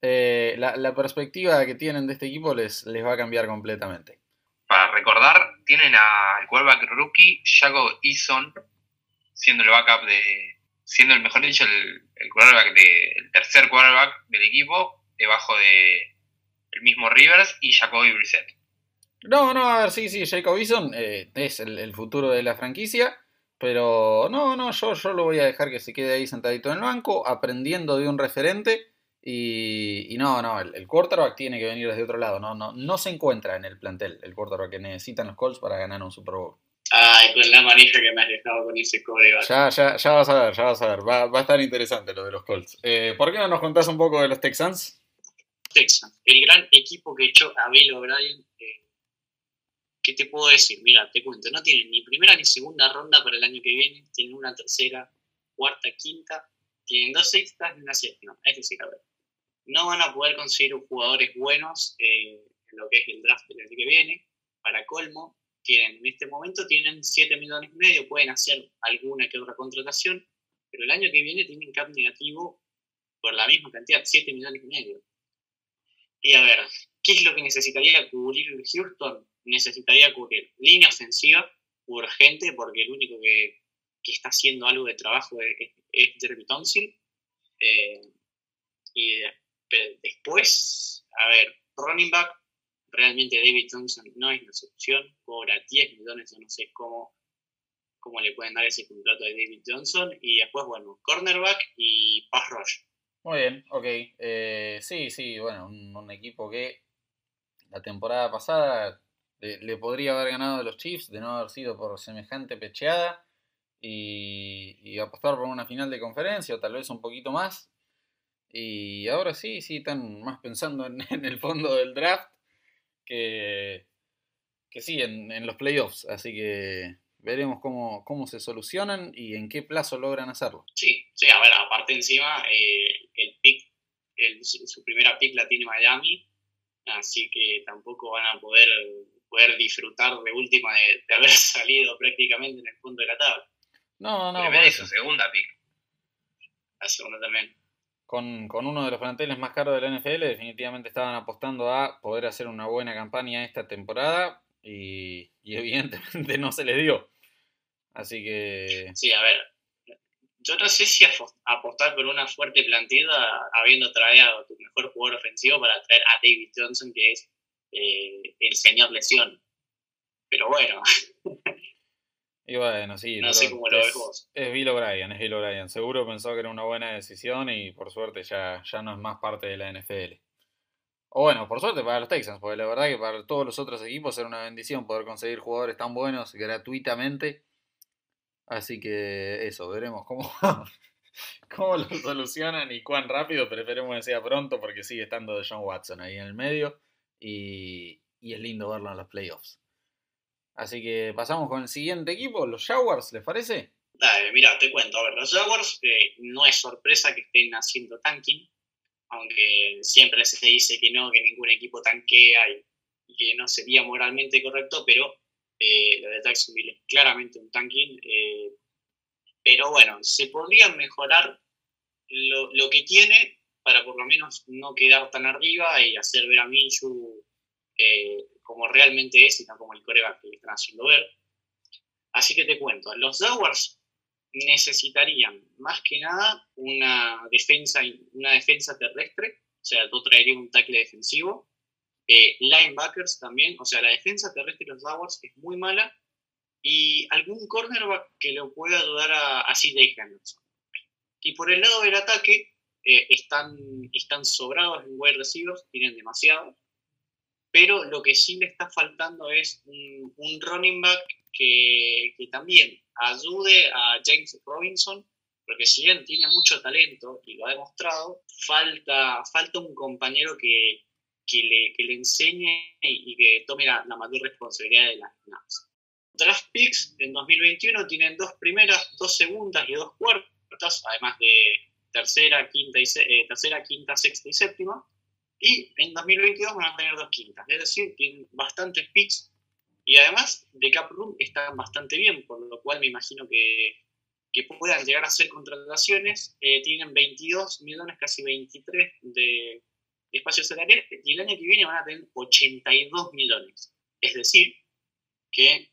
eh, la, perspectiva que tienen de este equipo les, les va a cambiar completamente. Para recordar, tienen al quarterback rookie Jago Eason, siendo el backup de. siendo el mejor dicho, el, el quarterback de, el tercer quarterback del equipo, debajo de el mismo Rivers y Jacoby Brissett. No, no, a ver, sí, sí, Jacob Eason eh, es el, futuro de la franquicia. Pero no, no, yo, yo lo voy a dejar que se quede ahí sentadito en el banco, aprendiendo de un referente. Y, no, no, el, quarterback tiene que venir desde otro lado. No, no, no se encuentra en el plantel el quarterback que necesitan los Colts para ganar un Super Bowl. Ay, con la manija que me has dejado con ese quarterback. Ya, ya, ya vas a ver, ya vas a ver. Va, va a estar interesante lo de los Colts. Eh, ¿Por qué no nos contás un poco de los Texans? Texans, el gran equipo que echó a Bill O'Brien ¿qué te puedo decir? Mira, te cuento, no tienen ni primera ni segunda ronda para el año que viene, tienen una tercera, cuarta, quinta, tienen dos sextas y una séptima. Es decir, a ver, no van a poder conseguir jugadores buenos eh, en lo que es el draft del año que viene. Para colmo, tienen, en este momento tienen 7 millones y medio, pueden hacer alguna que otra contratación, pero el año que viene tienen cap negativo por la misma cantidad, 7 millones y medio. Y a ver, ¿qué es lo que necesitaría cubrir Houston? Necesitaría cubrir línea ofensiva urgente, porque el único que, que está haciendo algo de trabajo es, es Derby Thompson. Eh, y después, a ver, running back, realmente David Thompson no es la solución, cobra 10 millones, yo no sé cómo, cómo le pueden dar ese contrato a David Johnson. Y después, bueno, cornerback y pass rush. Muy bien, ok. Eh, sí, sí, bueno, un, equipo que la temporada pasada le, podría haber ganado a los Chiefs de no haber sido por semejante pecheada y, apostar por una final de conferencia o tal vez un poquito más. Y ahora sí, sí, están más pensando [laughs] en, el fondo del draft que, que sí, en, en los playoffs. Así que veremos cómo, cómo se solucionan y en qué plazo logran hacerlo. Sí, sí, a ver, aparte encima, eh, el pick, su primera pick la tiene Miami, así que tampoco van a poder, poder disfrutar de última de, haber [laughs] salido prácticamente en el punto de la tabla. No, no, por eso. segunda pick. La segunda también. Con, con, uno de los planteles más caros de la NFL, definitivamente estaban apostando a poder hacer una buena campaña esta temporada y, evidentemente no se les dio. Así que... Sí, a ver, yo no sé si apostar por una fuerte plantilla habiendo traído a tu mejor jugador ofensivo para traer a David Johnson, que es eh, el señor lesión. Pero bueno. Y bueno, sí. No sé cómo lo ves vos. Es Bill O'Brien, es Bill O'Brien. Seguro pensó que era una buena decisión y por suerte ya, ya no es más parte de la NFL. O bueno, por suerte para los Texans, porque la verdad que para todos los otros equipos era una bendición poder conseguir jugadores tan buenos gratuitamente. Así que eso, veremos cómo, [laughs] cómo lo solucionan y cuán rápido, pero esperemos que sea pronto porque sigue estando de John Watson ahí en el medio y, es lindo verlo en los playoffs. Así que pasamos con el siguiente equipo, los Jaguars, ¿les parece? Dale, mira, te cuento. A ver, los Jaguars eh, no es sorpresa que estén haciendo tanking aunque siempre se dice que no, que ningún equipo tanquea y, que no sería moralmente correcto, pero eh, lo de Jacksonville es claramente un tanking. Eh, pero bueno, se podría mejorar lo, que tiene para por lo menos no quedar tan arriba y hacer ver a Minshew eh, como realmente es y no como el coreback que le están haciendo ver. Así que te cuento, los Jaguars necesitarían más que nada una defensa, una defensa terrestre, o sea, tú traerías un tackle defensivo, eh, linebackers también, o sea, la defensa terrestre de los Jaguars es muy mala, y algún cornerback que lo pueda ayudar a, a CJ Henderson. Y por el lado del ataque, eh, están, están sobrados en wide receivers, tienen demasiado, pero lo que sí le está faltando es un, un running back que, que también ayude a James Robinson, porque si bien tiene mucho talento y lo ha demostrado, falta, falta un compañero que, que, le, que le, enseñe y, que tome la, mayor responsabilidad de las snaps. Draft picks en 2021 tienen dos primeras, dos segundas y dos cuartas, además de tercera, quinta, y eh, tercera, quinta, sexta y séptima. Y en 2022 van a tener dos quintas, es decir, tienen bastantes picks y además, de Cap Room están bastante bien, por lo cual me imagino que, que puedan llegar a hacer contrataciones. Eh, tienen 22 millones, casi 23 de, espacios salariales, y el año que viene van a tener 82 millones. Es decir, que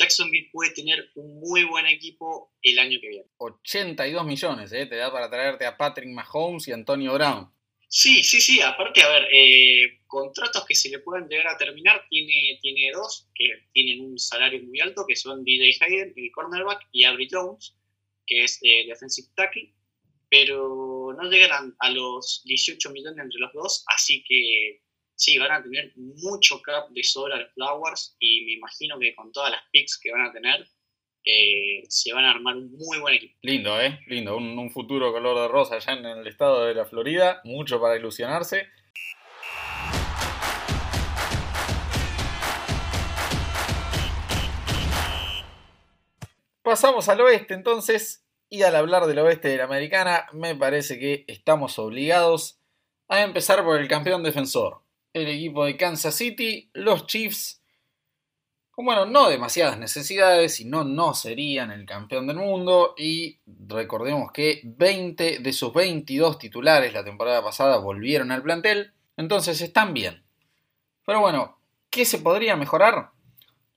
Jacksonville puede tener un muy buen equipo el año que viene. 82 millones, ¿eh? te da para traerte a Patrick Mahomes y Antonio Brown. Sí, sí, sí. Aparte, a ver, eh, contratos que se le pueden llegar a terminar, tiene, tiene dos que tienen un salario muy alto, que son DJ Hayden, el cornerback, y Avery Jones, que es el defensive tackle, pero no llegan a, los 18 millones entre los dos, así que sí, van a tener mucho cap de sobra los Flowers, y me imagino que con todas las picks que van a tener, eh, se van a armar un muy buen equipo. Lindo, ¿eh? Lindo. Un, futuro color de rosa allá en el estado de la Florida. Mucho para ilusionarse. Pasamos al oeste entonces. Y al hablar del oeste de la americana, me parece que estamos obligados a empezar por el campeón defensor. El equipo de Kansas City, los Chiefs, bueno, no demasiadas necesidades, si no, no serían el campeón del mundo. Y recordemos que 20 de sus 22 titulares la temporada pasada volvieron al plantel, entonces están bien. Pero bueno, ¿qué se podría mejorar?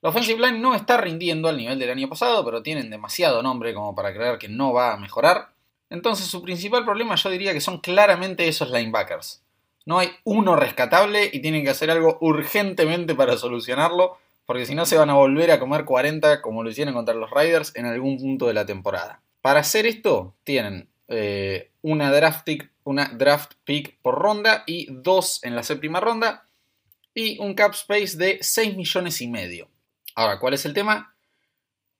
La offensive line no está rindiendo al nivel del año pasado, pero tienen demasiado nombre como para creer que no va a mejorar. Entonces su principal problema yo diría que son claramente esos linebackers. No hay uno rescatable y tienen que hacer algo urgentemente para solucionarlo, porque si no se van a volver a comer 40 como lo hicieron contra los Riders en algún punto de la temporada. Para hacer esto tienen eh, una, draft pick, una draft pick por ronda y dos en la séptima ronda y un cap space de 6 millones y medio. Ahora, ¿cuál es el tema?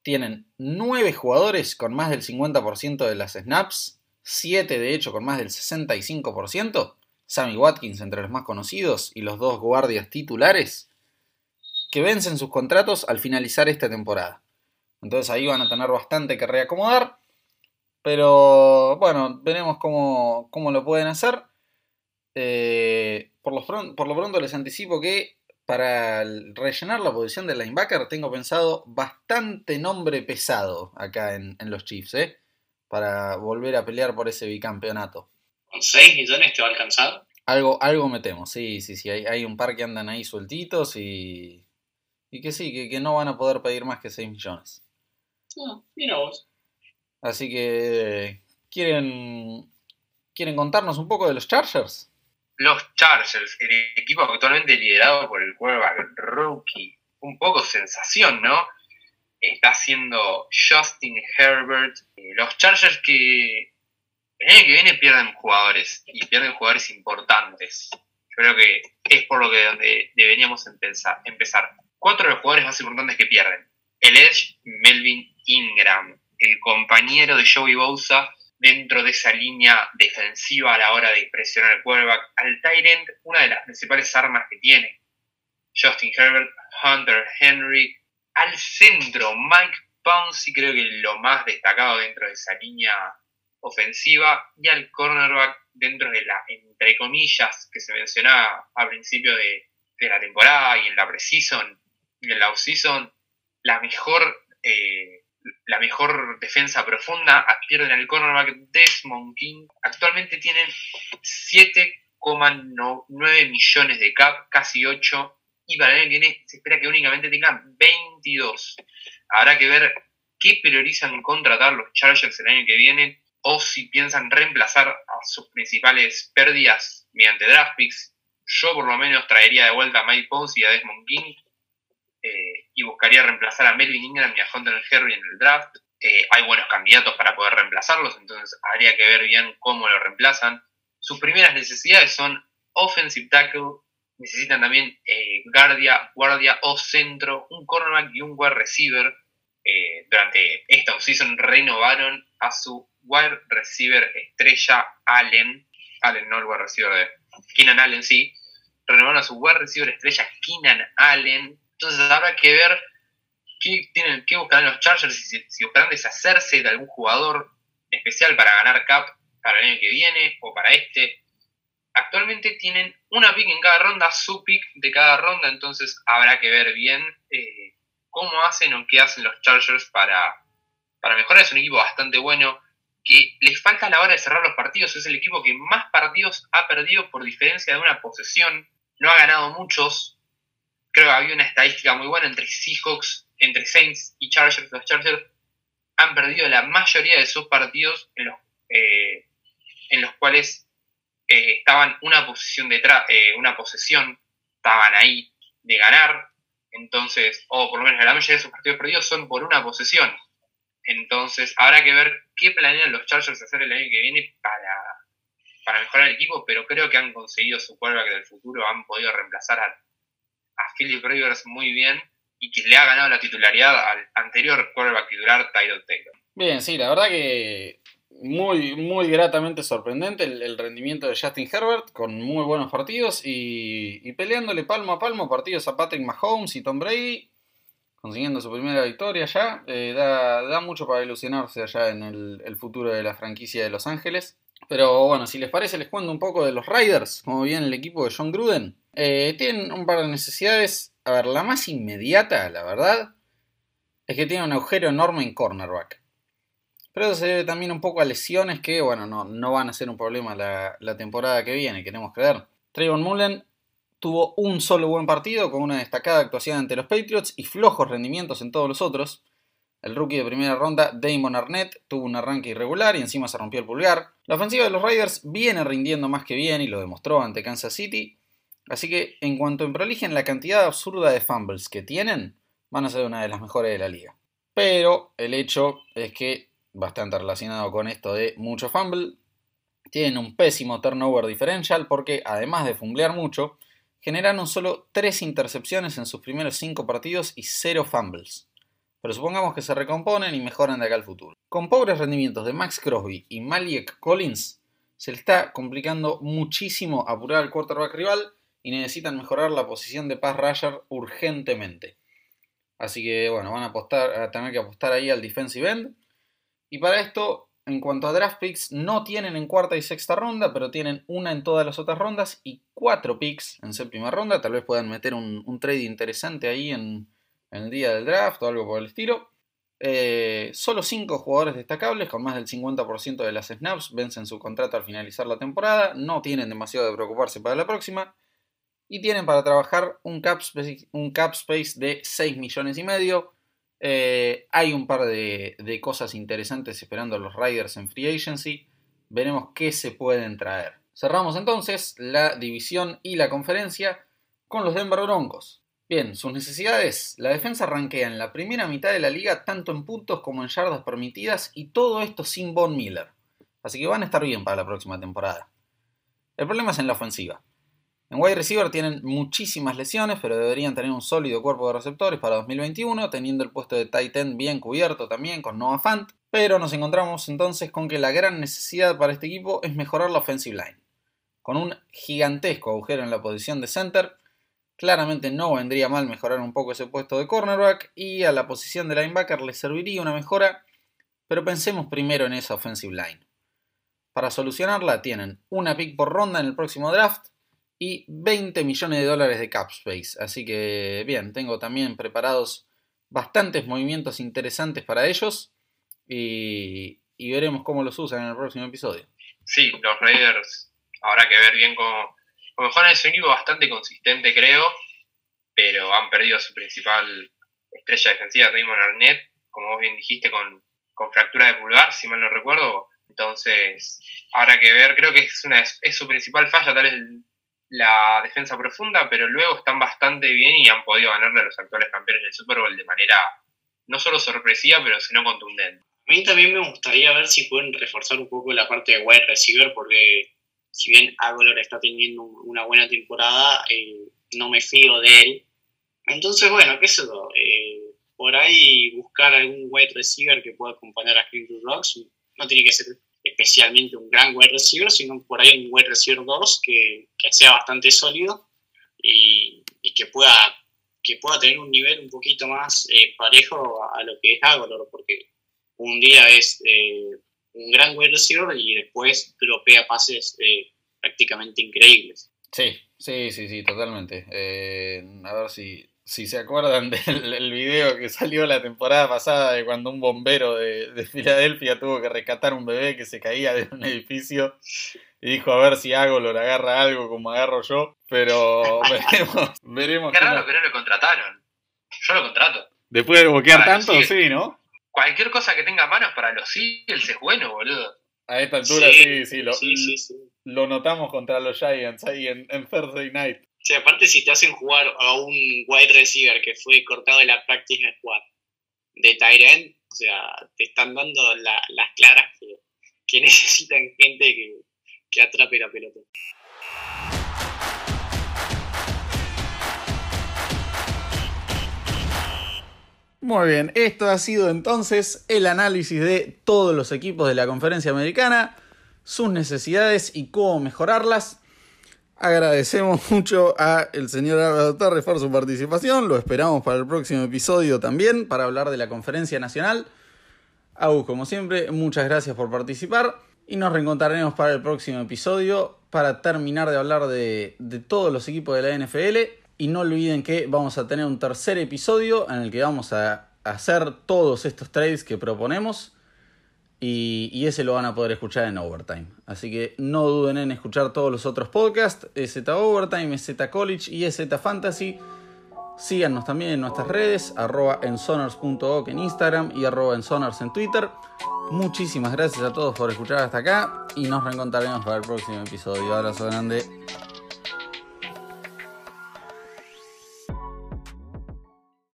Tienen 9 jugadores con más del 50% de las snaps, 7 de hecho con más del 65%, Sammy Watkins entre los más conocidos y los dos guardias titulares, que vencen sus contratos al finalizar esta temporada. Entonces ahí van a tener bastante que reacomodar. Pero bueno, veremos cómo, lo pueden hacer. Eh, por, lo por, lo pronto les anticipo que para rellenar la posición de linebacker tengo pensado bastante nombre pesado acá en, los Chiefs, ¿eh? Para volver a pelear por ese bicampeonato. ¿Con 6 millones te va a alcanzar? Algo, algo metemos, sí, sí, sí. Hay, hay un par que andan ahí sueltitos y, y que sí, que, que no van a poder pedir más que 6 millones. No, ah, mira vos. Así que, ¿quieren, ¿quieren contarnos un poco de los Chargers? Los Chargers, el equipo actualmente liderado por el quarterback rookie, un poco sensación, ¿no? Está haciendo Justin Herbert. Eh, los Chargers que el año que viene pierden jugadores y pierden jugadores importantes. Yo creo que es por lo que donde deberíamos empezar. empezar. Cuatro de los jugadores más importantes que pierden. El Edge, Melvin Ingram, el compañero de Joey Bosa dentro de esa línea defensiva a la hora de presionar el quarterback. Al Tyrant, una de las principales armas que tiene. Justin Herbert, Hunter Henry. Al centro, Mike Pouncey, creo que lo más destacado dentro de esa línea ofensiva. Y al cornerback, dentro de la, entre comillas, que se mencionaba al principio de, la temporada y en la preseason y en la offseason, la mejor eh, la mejor defensa profunda, pierden el cornerback Desmond King. Actualmente tienen 7,9 millones de cap, casi 8, y para el año que viene se espera que únicamente tengan 22. Habrá que ver qué priorizan contratar los Chargers el año que viene, o si piensan reemplazar a sus principales pérdidas mediante draft picks. Yo por lo menos traería de vuelta a Mike Pons y a Desmond King eh, y buscaría reemplazar a Melvin Ingram y a Hunter Henry en el draft. Eh, hay buenos candidatos para poder reemplazarlos, entonces habría que ver bien cómo lo reemplazan. Sus primeras necesidades son offensive tackle, necesitan también eh, guardia, guardia o centro, un cornerback y un wide receiver. durante esta offseason renovaron a su wide receiver estrella Allen, Allen no el wide receiver de Keenan Allen, sí, renovaron a su wide receiver estrella Keenan Allen, entonces habrá que ver qué, tienen, qué buscarán los Chargers, si, si buscarán deshacerse de algún jugador especial para ganar cap para el año que viene o para este. Actualmente tienen una pick en cada ronda, su pick de cada ronda, entonces habrá que ver bien eh, cómo hacen o qué hacen los Chargers para, para mejorar. Es un equipo bastante bueno que les falta a la hora de cerrar los partidos. Es el equipo que más partidos ha perdido por diferencia de una posesión. No ha ganado muchos, creo que había una estadística muy buena entre Seahawks, entre Saints y Chargers. Los Chargers han perdido la mayoría de sus partidos en los, eh, en los cuales eh, estaban una posición detrás, eh, una posesión, estaban ahí de ganar. Entonces, o por lo menos la mayoría de sus partidos perdidos son por una posesión. Entonces, habrá que ver qué planean los Chargers hacer el año que viene para, para mejorar el equipo, pero creo que han conseguido su que del futuro, han podido reemplazar a a Philip Rivers muy bien y que le ha ganado la titularidad al anterior quarterback titular, Tyrod Taylor. Bien, sí, la verdad que muy, muy gratamente sorprendente el, rendimiento de Justin Herbert, con muy buenos partidos y, peleándole palmo a palmo partidos a Patrick Mahomes y Tom Brady, consiguiendo su primera victoria ya. Eh, da, mucho para ilusionarse allá en el, futuro de la franquicia de Los Ángeles. Pero bueno, si les parece, les cuento un poco de los Riders, como bien el equipo de John Gruden. Eh, tienen un par de necesidades. A ver, la más inmediata, la verdad, es que tiene un agujero enorme en cornerback. Pero eso se debe también un poco a lesiones que, bueno, no, no van a ser un problema la, temporada que viene, queremos creer. Trayvon Mullen tuvo un solo buen partido con una destacada actuación ante los Patriots y flojos rendimientos en todos los otros. El rookie de primera ronda, Damon Arnett, tuvo un arranque irregular y encima se rompió el pulgar. La ofensiva de los Raiders viene rindiendo más que bien y lo demostró ante Kansas City. Así que en cuanto en proligen la cantidad absurda de fumbles que tienen, van a ser una de las mejores de la liga. Pero el hecho es que, bastante relacionado con esto de mucho fumble, tienen un pésimo turnover differential porque además de fumblear mucho, generaron solo 3 intercepciones en sus primeros 5 partidos y 0 fumbles. Pero supongamos que se recomponen y mejoran de acá al futuro. Con pobres rendimientos de Max Crosby y Malik Collins, se le está complicando muchísimo apurar al quarterback rival y necesitan mejorar la posición de pass rusher urgentemente. Así que bueno, van a, apostar, a tener que apostar ahí al defensive end. Y para esto, en cuanto a draft picks, no tienen en cuarta y sexta ronda, pero tienen una en todas las otras rondas y cuatro picks en séptima ronda. Tal vez puedan meter un, trade interesante ahí en, el día del draft o algo por el estilo. Eh, solo cinco jugadores destacables con más del 50% de las snaps vencen su contrato al finalizar la temporada. No tienen demasiado de preocuparse para la próxima y tienen para trabajar un cap space, un cap space de 6 millones y medio. Eh, hay un par de, cosas interesantes esperando a los Riders en Free Agency. Veremos qué se pueden traer. Cerramos entonces la división y la conferencia con los Denver Broncos. Bien, sus necesidades. La defensa rankea en la primera mitad de la liga tanto en puntos como en yardas permitidas y todo esto sin Von Miller. Así que van a estar bien para la próxima temporada. El problema es en la ofensiva. En wide receiver tienen muchísimas lesiones, pero deberían tener un sólido cuerpo de receptores para 2021, teniendo el puesto de tight end bien cubierto también con Noah Fant. Pero nos encontramos entonces con que la gran necesidad para este equipo es mejorar la offensive line. Con un gigantesco agujero en la posición de center, claramente no vendría mal mejorar un poco ese puesto de cornerback y a la posición de linebacker le serviría una mejora, pero pensemos primero en esa offensive line. Para solucionarla tienen una pick por ronda en el próximo draft, y 20 millones de dólares de cap space. Así que bien, tengo también preparados bastantes movimientos interesantes para ellos y, veremos cómo los usan en el próximo episodio. Sí, los Raiders habrá que ver bien cómo, cómo mejoran. Es un equipo bastante consistente, creo, pero han perdido a su principal estrella defensiva, Raymond Arnett, como vos bien dijiste, con, con fractura de pulgar, si mal no recuerdo. Entonces, habrá que ver, creo que es, una, es su principal falla, tal vez la defensa profunda, pero luego están bastante bien y han podido ganarle a los actuales campeones del Super Bowl de manera no solo sorpresiva, pero sino contundente. A mí también me gustaría ver si pueden reforzar un poco la parte de wide receiver, porque si bien Agolor está teniendo una buena temporada, eh, no me fío de él. Entonces, bueno, qué sé yo, eh, por ahí buscar algún wide receiver que pueda acompañar a Kendrick Rocks, no tiene que ser especialmente un gran wide receiver, sino por ahí un wide receiver 2 que, sea bastante sólido y, que, pueda, que pueda tener un nivel un poquito más eh, parejo a, lo que es Agolor, porque un día es eh, un gran wide receiver y después dropea pases eh, prácticamente increíbles. Sí, sí, sí, sí, totalmente. a ver si, si se acuerdan [laughs] del video que salió la temporada pasada de cuando un bombero de, Filadelfia tuvo que rescatar un bebé que se caía de un edificio y dijo a ver si hago lo agarra algo como agarro yo, pero [laughs] veremos. veremos Qué raro que no lo contrataron. Yo lo contrato. Después de boquear tanto, sí, ¿no? Cualquier cosa que tenga manos para los Eagles es bueno, boludo. A esta altura sí, sí, lo, lo notamos contra los Giants ahí en, en Thursday Night. Sí, aparte si te hacen jugar a un wide receiver que fue cortado de la practice squad de Tyrant, o sea, te están dando las claras que, [laughs] necesitan gente que, que atrape la pelota. Muy bien, esto ha sido entonces el análisis de todos los equipos de la conferencia americana, sus necesidades y cómo mejorarlas. Agradecemos [laughs] mucho a el señor Álvaro Torres por su participación. Lo esperamos para el próximo episodio también para hablar de la conferencia nacional. Agus, como siempre, muchas gracias por participar y nos reencontraremos para el próximo episodio para terminar de hablar de, de todos los equipos de la NFL. Y no olviden que vamos a tener un tercer episodio en el que vamos a hacer todos estos trades que proponemos Y, ese lo van a poder escuchar en Overtime. Así que no duden en escuchar todos los otros podcasts. EZ Overtime, EZ College y EZ Fantasy. Síganos también en nuestras redes, arroba ensonars.org en Instagram y arroba ensonars en Twitter. Muchísimas gracias a todos por escuchar hasta acá y nos reencontraremos para el próximo episodio. Abrazo grande.